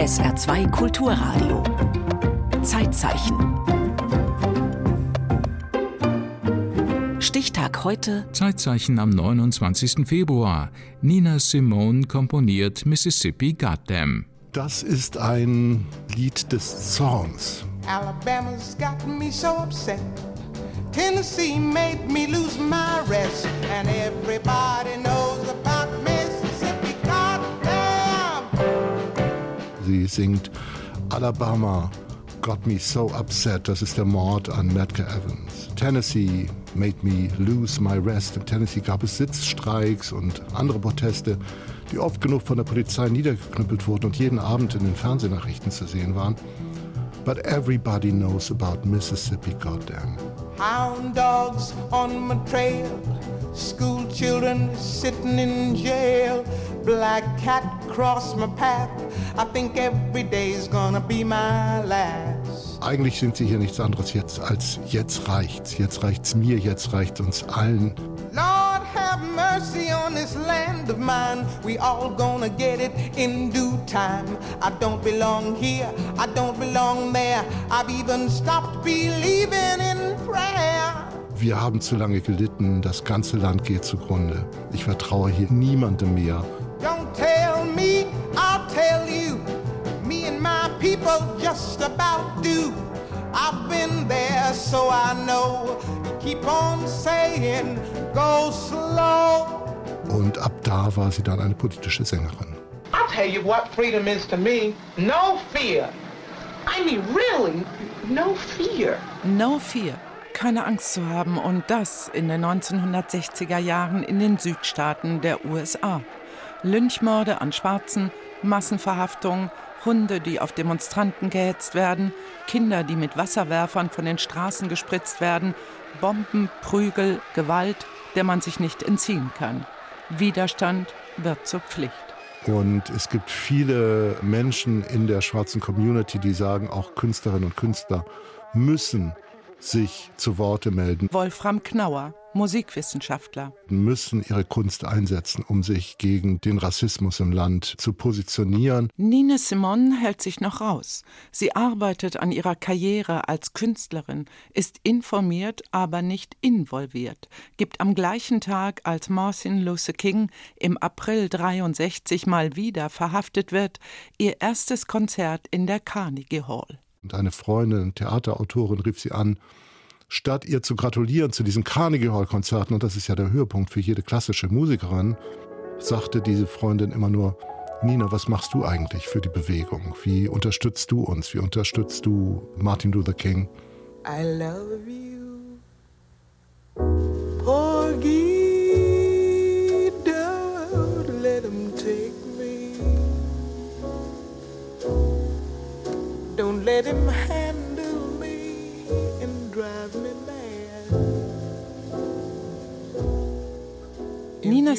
SR2 Kulturradio. Zeitzeichen. Stichtag heute. Zeitzeichen am 29. Februar. Nina Simone komponiert Mississippi Goddam. Das ist ein Lied des Zorns. Alabama's got me so upset. Tennessee made me lose my rest. And everybody knows singt Alabama got me so upset. Das ist der Mord an Medgar Evans. Tennessee made me lose my rest. In Tennessee gab es Sitzstreiks und andere Proteste, die oft genug von der Polizei niedergeknüppelt wurden und jeden Abend in den Fernsehnachrichten zu sehen waren. But everybody knows about Mississippi, goddamn. Hound dogs on my trail. School children sitting in jail. Black cat crossed my path. I think every day's gonna be my last. Eigentlich sind sie hier nichts anderes jetzt als jetzt reicht's. Jetzt reicht's mir, jetzt reicht's uns allen. Lord have mercy on this land of mine. We all gonna get it in due time. I don't belong here, I don't belong there. I've even stopped believing in. Wir haben zu lange gelitten, das ganze Land geht zugrunde. Ich vertraue hier niemandem mehr. Don't tell me, I'll tell you. Me and my people just about do. I've been there, so I know. Keep on saying, go slow. Und ab da war sie dann eine politische Sängerin. I'll tell you what freedom is to me. No fear. I mean, really, no fear. No Fear. Keine Angst zu haben und das in den 1960er Jahren in den Südstaaten der USA. Lynchmorde an Schwarzen, Massenverhaftungen, Hunde, die auf Demonstranten gehetzt werden, Kinder, die mit Wasserwerfern von den Straßen gespritzt werden, Bomben, Prügel, Gewalt, der man sich nicht entziehen kann. Widerstand wird zur Pflicht. Und es gibt viele Menschen in der schwarzen Community, die sagen, auch Künstlerinnen und Künstler müssen sich zu Worte melden, Wolfram Knauer, Musikwissenschaftler. müssen ihre Kunst einsetzen, um sich gegen den Rassismus im Land zu positionieren. Nina Simone hält sich noch raus. Sie arbeitet an ihrer Karriere als Künstlerin, ist informiert, aber nicht involviert, gibt am gleichen Tag, als Martin Luther King im April 63 mal wieder verhaftet wird, ihr erstes Konzert in der Carnegie Hall. Und eine Freundin, Theaterautorin, rief sie an, statt ihr zu gratulieren zu diesen Carnegie Hall Konzerten, und das ist ja der Höhepunkt für jede klassische Musikerin, sagte diese Freundin immer nur, Nina, was machst du eigentlich für die Bewegung? Wie unterstützt du uns? Wie unterstützt du Martin Luther King? I love you. Porgy,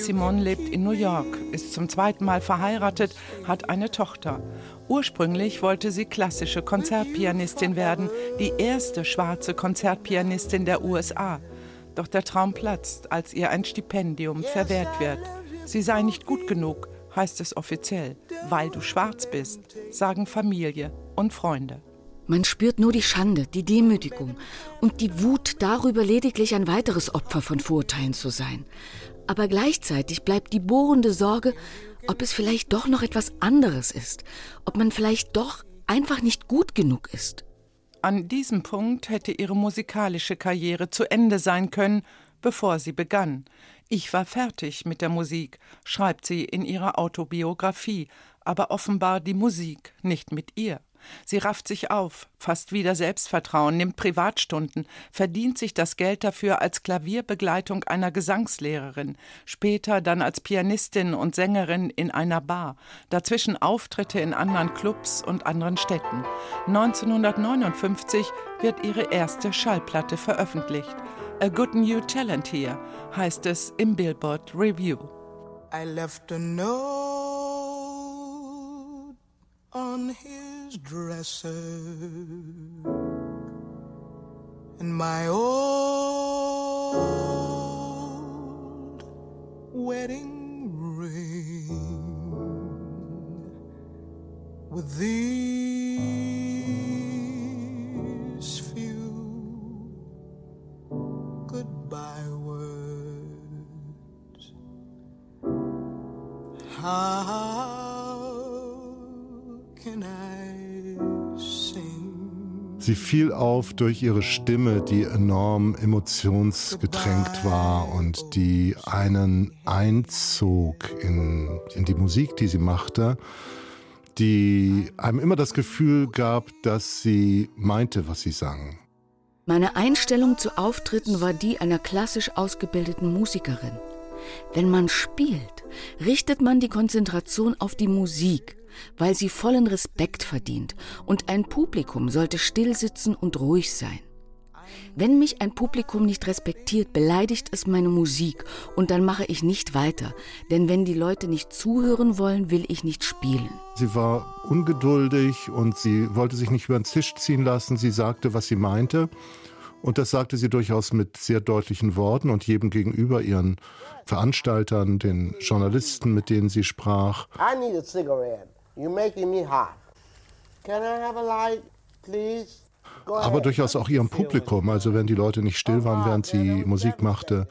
Nina Simone lebt in New York, ist zum zweiten Mal verheiratet, hat eine Tochter. Ursprünglich wollte sie klassische Konzertpianistin werden, die erste schwarze Konzertpianistin der USA. Doch der Traum platzt, als ihr ein Stipendium verwehrt wird. Sie sei nicht gut genug, heißt es offiziell, weil du schwarz bist, sagen Familie und Freunde. Man spürt nur die Schande, die Demütigung und die Wut darüber, lediglich ein weiteres Opfer von Vorurteilen zu sein. Aber gleichzeitig bleibt die bohrende Sorge, ob es vielleicht doch noch etwas anderes ist, ob man vielleicht doch einfach nicht gut genug ist. An diesem Punkt hätte ihre musikalische Karriere zu Ende sein können, bevor sie begann. Ich war fertig mit der Musik, schreibt sie in ihrer Autobiografie, aber offenbar die Musik nicht mit ihr. Sie rafft sich auf, fasst wieder Selbstvertrauen, nimmt Privatstunden, verdient sich das Geld dafür als Klavierbegleitung einer Gesangslehrerin, später dann als Pianistin und Sängerin in einer Bar, dazwischen Auftritte in anderen Clubs und anderen Städten. 1959 wird ihre erste Schallplatte veröffentlicht. A Good New Talent Here heißt es im Billboard Review. I left a note on his dresser and my old wedding ring. with these Sie fiel auf durch ihre Stimme, die enorm emotionsgetränkt war und die einen einzog in, in die Musik, die sie machte die einem immer das Gefühl gab, dass sie meinte, was sie sang. Meine Einstellung zu Auftritten war die einer klassisch ausgebildeten Musikerin. Wenn man spielt, richtet man die Konzentration auf die Musik, weil sie vollen Respekt verdient, und ein Publikum sollte still sitzen und ruhig sein. Wenn mich ein Publikum nicht respektiert, beleidigt es meine Musik und dann mache ich nicht weiter. Denn wenn die Leute nicht zuhören wollen, will ich nicht spielen. Sie war ungeduldig und sie wollte sich nicht über den Tisch ziehen lassen. Sie sagte, was sie meinte. Und das sagte sie durchaus mit sehr deutlichen Worten und jedem gegenüber ihren Veranstaltern, den Journalisten, mit denen sie sprach. I need a cigarette. You're making me hot. Can I have a light, please? aber durchaus auch ihrem Publikum. Also wenn die Leute nicht still waren, während sie Musik machte,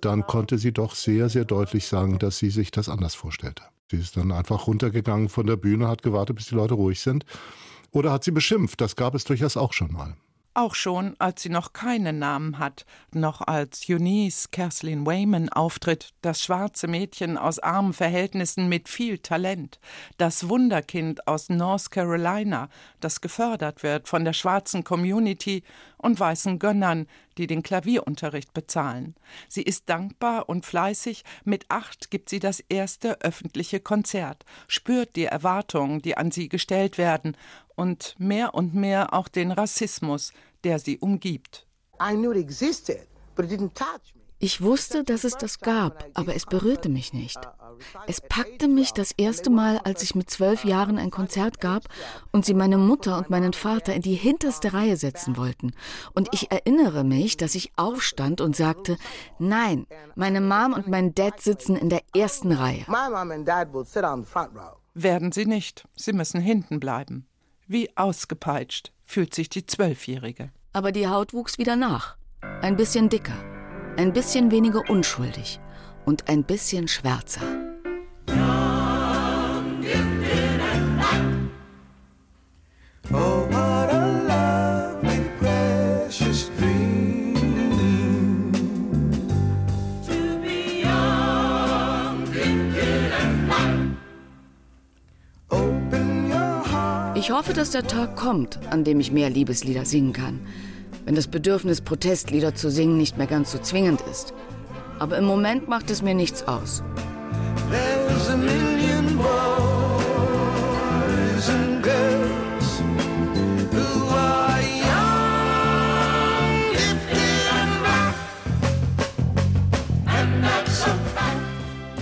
dann konnte sie doch sehr, sehr deutlich sagen, dass sie sich das anders vorstellte. Sie ist dann einfach runtergegangen von der Bühne, hat gewartet, bis die Leute ruhig sind. Oder hat sie beschimpft. Das gab es durchaus auch schon mal auch schon als sie noch keinen Namen hat, noch als Eunice Kerslin Wayman auftritt, das schwarze Mädchen aus armen Verhältnissen mit viel Talent, das Wunderkind aus North Carolina, das gefördert wird von der schwarzen Community und weißen Gönnern, die den Klavierunterricht bezahlen. Sie ist dankbar und fleißig, mit acht gibt sie das erste öffentliche Konzert, spürt die Erwartungen, die an sie gestellt werden, und mehr und mehr auch den Rassismus, der sie umgibt. Ich wusste, dass es das gab, aber es berührte mich nicht. Es packte mich das erste Mal, als ich mit zwölf Jahren ein Konzert gab und sie meine Mutter und meinen Vater in die hinterste Reihe setzen wollten. Und ich erinnere mich, dass ich aufstand und sagte, nein, meine Mom und mein Dad sitzen in der ersten Reihe. Werden sie nicht. Sie müssen hinten bleiben. Wie ausgepeitscht fühlt sich die Zwölfjährige. Aber die Haut wuchs wieder nach. Ein bisschen dicker, ein bisschen weniger unschuldig und ein bisschen schwärzer. Ich hoffe, dass der Tag kommt, an dem ich mehr Liebeslieder singen kann. Wenn das Bedürfnis, Protestlieder zu singen, nicht mehr ganz so zwingend ist. Aber im Moment macht es mir nichts aus.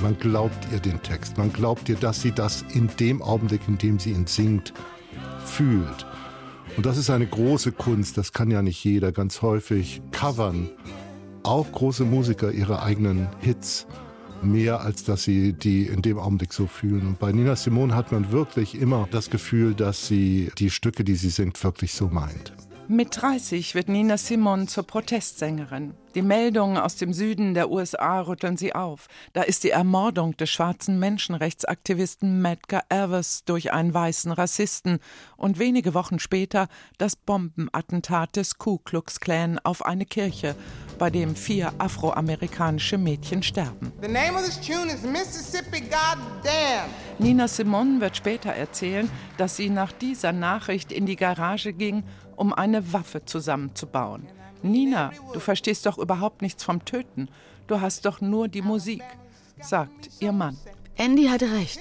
Man glaubt ihr den Text, man glaubt ihr, dass sie das in dem Augenblick, in dem sie ihn singt, fühlt. Und das ist eine große Kunst, das kann ja nicht jeder. Ganz häufig covern auch große Musiker ihre eigenen Hits mehr, als dass sie die in dem Augenblick so fühlen. Und bei Nina Simone hat man wirklich immer das Gefühl, dass sie die Stücke, die sie singt, wirklich so meint. Mit 30 wird Nina Simone zur Protestsängerin. Die Meldungen aus dem Süden der USA rütteln sie auf. Da ist die Ermordung des schwarzen Menschenrechtsaktivisten Medgar Evers durch einen weißen Rassisten und wenige Wochen später das Bombenattentat des Ku Klux Klan auf eine Kirche, bei dem vier afroamerikanische Mädchen sterben. Nina Simone wird später erzählen, dass sie nach dieser Nachricht in die Garage ging um eine Waffe zusammenzubauen. Nina, du verstehst doch überhaupt nichts vom Töten. Du hast doch nur die Musik, sagt ihr Mann. Andy hatte recht.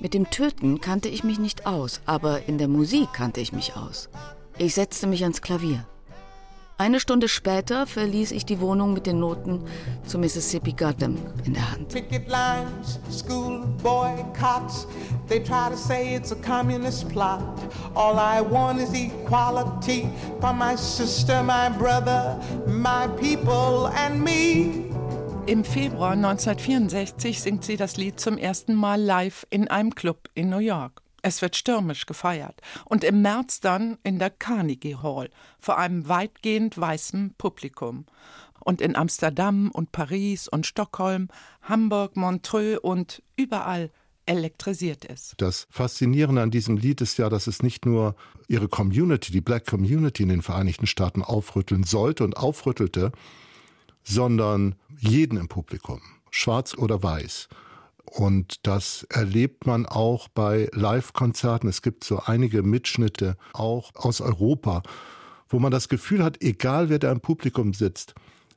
Mit dem Töten kannte ich mich nicht aus, aber in der Musik kannte ich mich aus. Ich setzte mich ans Klavier. Eine Stunde später verließ ich die Wohnung mit den Noten zu Mississippi Goddam in der Hand. Picket lines, school boycotts, they try to say it's a communist plot. All I want is equality for my sister, my brother, my people and me. Im Februar 1964 singt sie das Lied zum ersten Mal live in einem Club in New York. Es wird stürmisch gefeiert und im März dann in der Carnegie Hall vor einem weitgehend weißen Publikum. Und in Amsterdam und Paris und Stockholm, Hamburg, Montreux und überall elektrisiert es. Das Faszinierende an diesem Lied ist ja, dass es nicht nur ihre Community, die Black Community in den Vereinigten Staaten aufrütteln sollte und aufrüttelte, sondern jeden im Publikum, schwarz oder weiß. Und das erlebt man auch bei Live-Konzerten. Es gibt so einige Mitschnitte auch aus Europa, wo man das Gefühl hat, egal wer da im Publikum sitzt,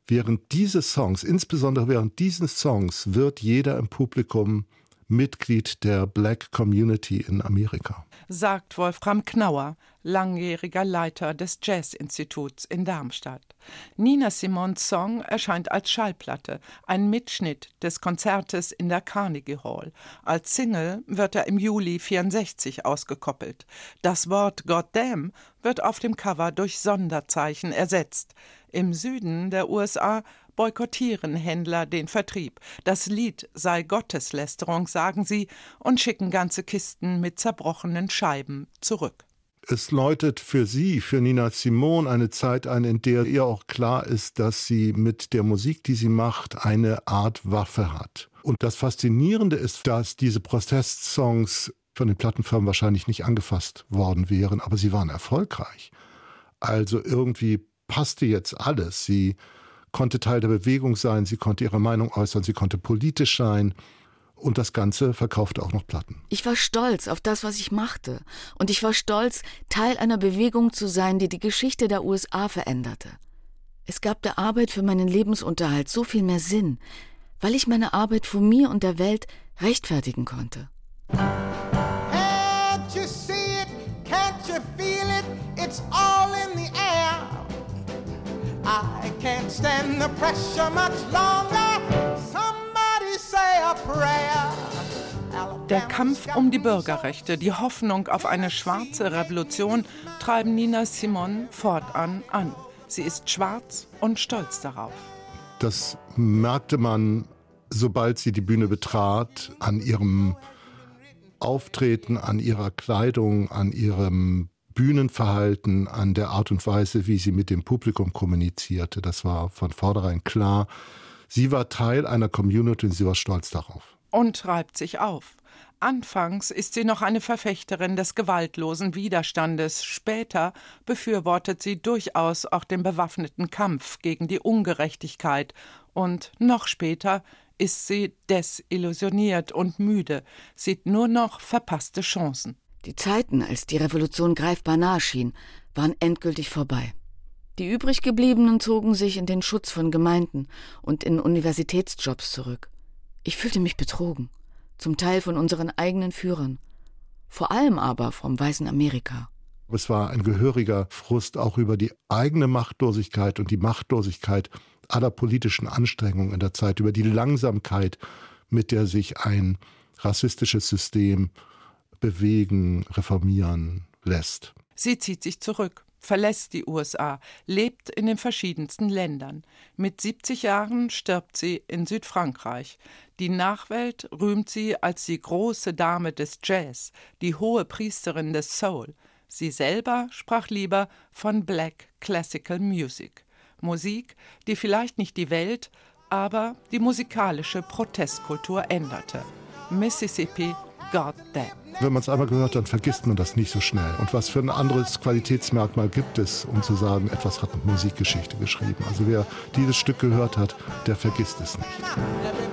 während dieses Songs, insbesondere während diesen Songs, wird jeder im Publikum Mitglied der Black Community in Amerika. Sagt Wolfram Knauer, langjähriger Leiter des Jazz-Instituts in Darmstadt. Nina Simons Song erscheint als Schallplatte, ein Mitschnitt des Konzertes in der Carnegie Hall. Als Single wird er im Juli 64 ausgekoppelt. Das Wort Goddamn wird auf dem Cover durch Sonderzeichen ersetzt. Im Süden der USA boykottieren Händler den Vertrieb. Das Lied sei Gotteslästerung, sagen sie, und schicken ganze Kisten mit zerbrochenen Scheiben zurück. Es läutet für sie, für Nina Simone, eine Zeit ein, in der ihr auch klar ist, dass sie mit der Musik, die sie macht, eine Art Waffe hat. Und das Faszinierende ist, dass diese Protestsongs von den Plattenfirmen wahrscheinlich nicht angefasst worden wären, aber sie waren erfolgreich. Also irgendwie passte jetzt alles. Sie konnte Teil der Bewegung sein, sie konnte ihre Meinung äußern, sie konnte politisch sein. Und das Ganze verkaufte auch noch Platten. Ich war stolz auf das, was ich machte. Und ich war stolz, Teil einer Bewegung zu sein, die die Geschichte der USA veränderte. Es gab der Arbeit für meinen Lebensunterhalt so viel mehr Sinn, weil ich meine Arbeit vor mir und der Welt rechtfertigen konnte. Can't you see it? Can't you feel it? It's all in the air. I can't stand the pressure much longer. Der Kampf um die Bürgerrechte, die Hoffnung auf eine schwarze Revolution treiben Nina Simon fortan an. Sie ist schwarz und stolz darauf. Das merkte man, sobald sie die Bühne betrat, an ihrem Auftreten, an ihrer Kleidung, an ihrem Bühnenverhalten, an der Art und Weise, wie sie mit dem Publikum kommunizierte. Das war von vornherein klar. Sie war Teil einer Community und sie war stolz darauf. Und reibt sich auf. Anfangs ist sie noch eine Verfechterin des gewaltlosen Widerstandes, später befürwortet sie durchaus auch den bewaffneten Kampf gegen die Ungerechtigkeit, und noch später ist sie desillusioniert und müde, sieht nur noch verpasste Chancen. Die Zeiten, als die Revolution greifbar nahe schien, waren endgültig vorbei. Die übriggebliebenen zogen sich in den Schutz von Gemeinden und in Universitätsjobs zurück. Ich fühlte mich betrogen, zum Teil von unseren eigenen Führern, vor allem aber vom weißen Amerika. Es war ein gehöriger Frust auch über die eigene Machtlosigkeit und die Machtlosigkeit aller politischen Anstrengungen in der Zeit, über die Langsamkeit, mit der sich ein rassistisches System bewegen, reformieren lässt. Sie zieht sich zurück, verlässt die USA, lebt in den verschiedensten Ländern. Mit 70 Jahren stirbt sie in Südfrankreich. Die Nachwelt rühmt sie als die große Dame des Jazz, die hohe Priesterin des Soul. Sie selber sprach lieber von Black Classical Music. Musik, die vielleicht nicht die Welt, aber die musikalische Protestkultur änderte. Mississippi Goddamn. Wenn man es einmal gehört, dann vergisst man das nicht so schnell. Und was für ein anderes Qualitätsmerkmal gibt es, um zu sagen, etwas hat Musikgeschichte geschrieben? Also wer dieses Stück gehört hat, der vergisst es nicht.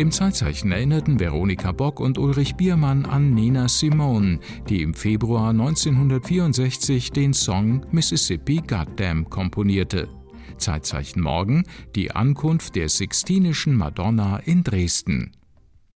Im Zeitzeichen erinnerten Veronika Bock und Ulrich Biermann an Nina Simone, die im Februar 1964 den Song Mississippi Goddamn komponierte. Zeitzeichen morgen die Ankunft der Sixtinischen Madonna in Dresden.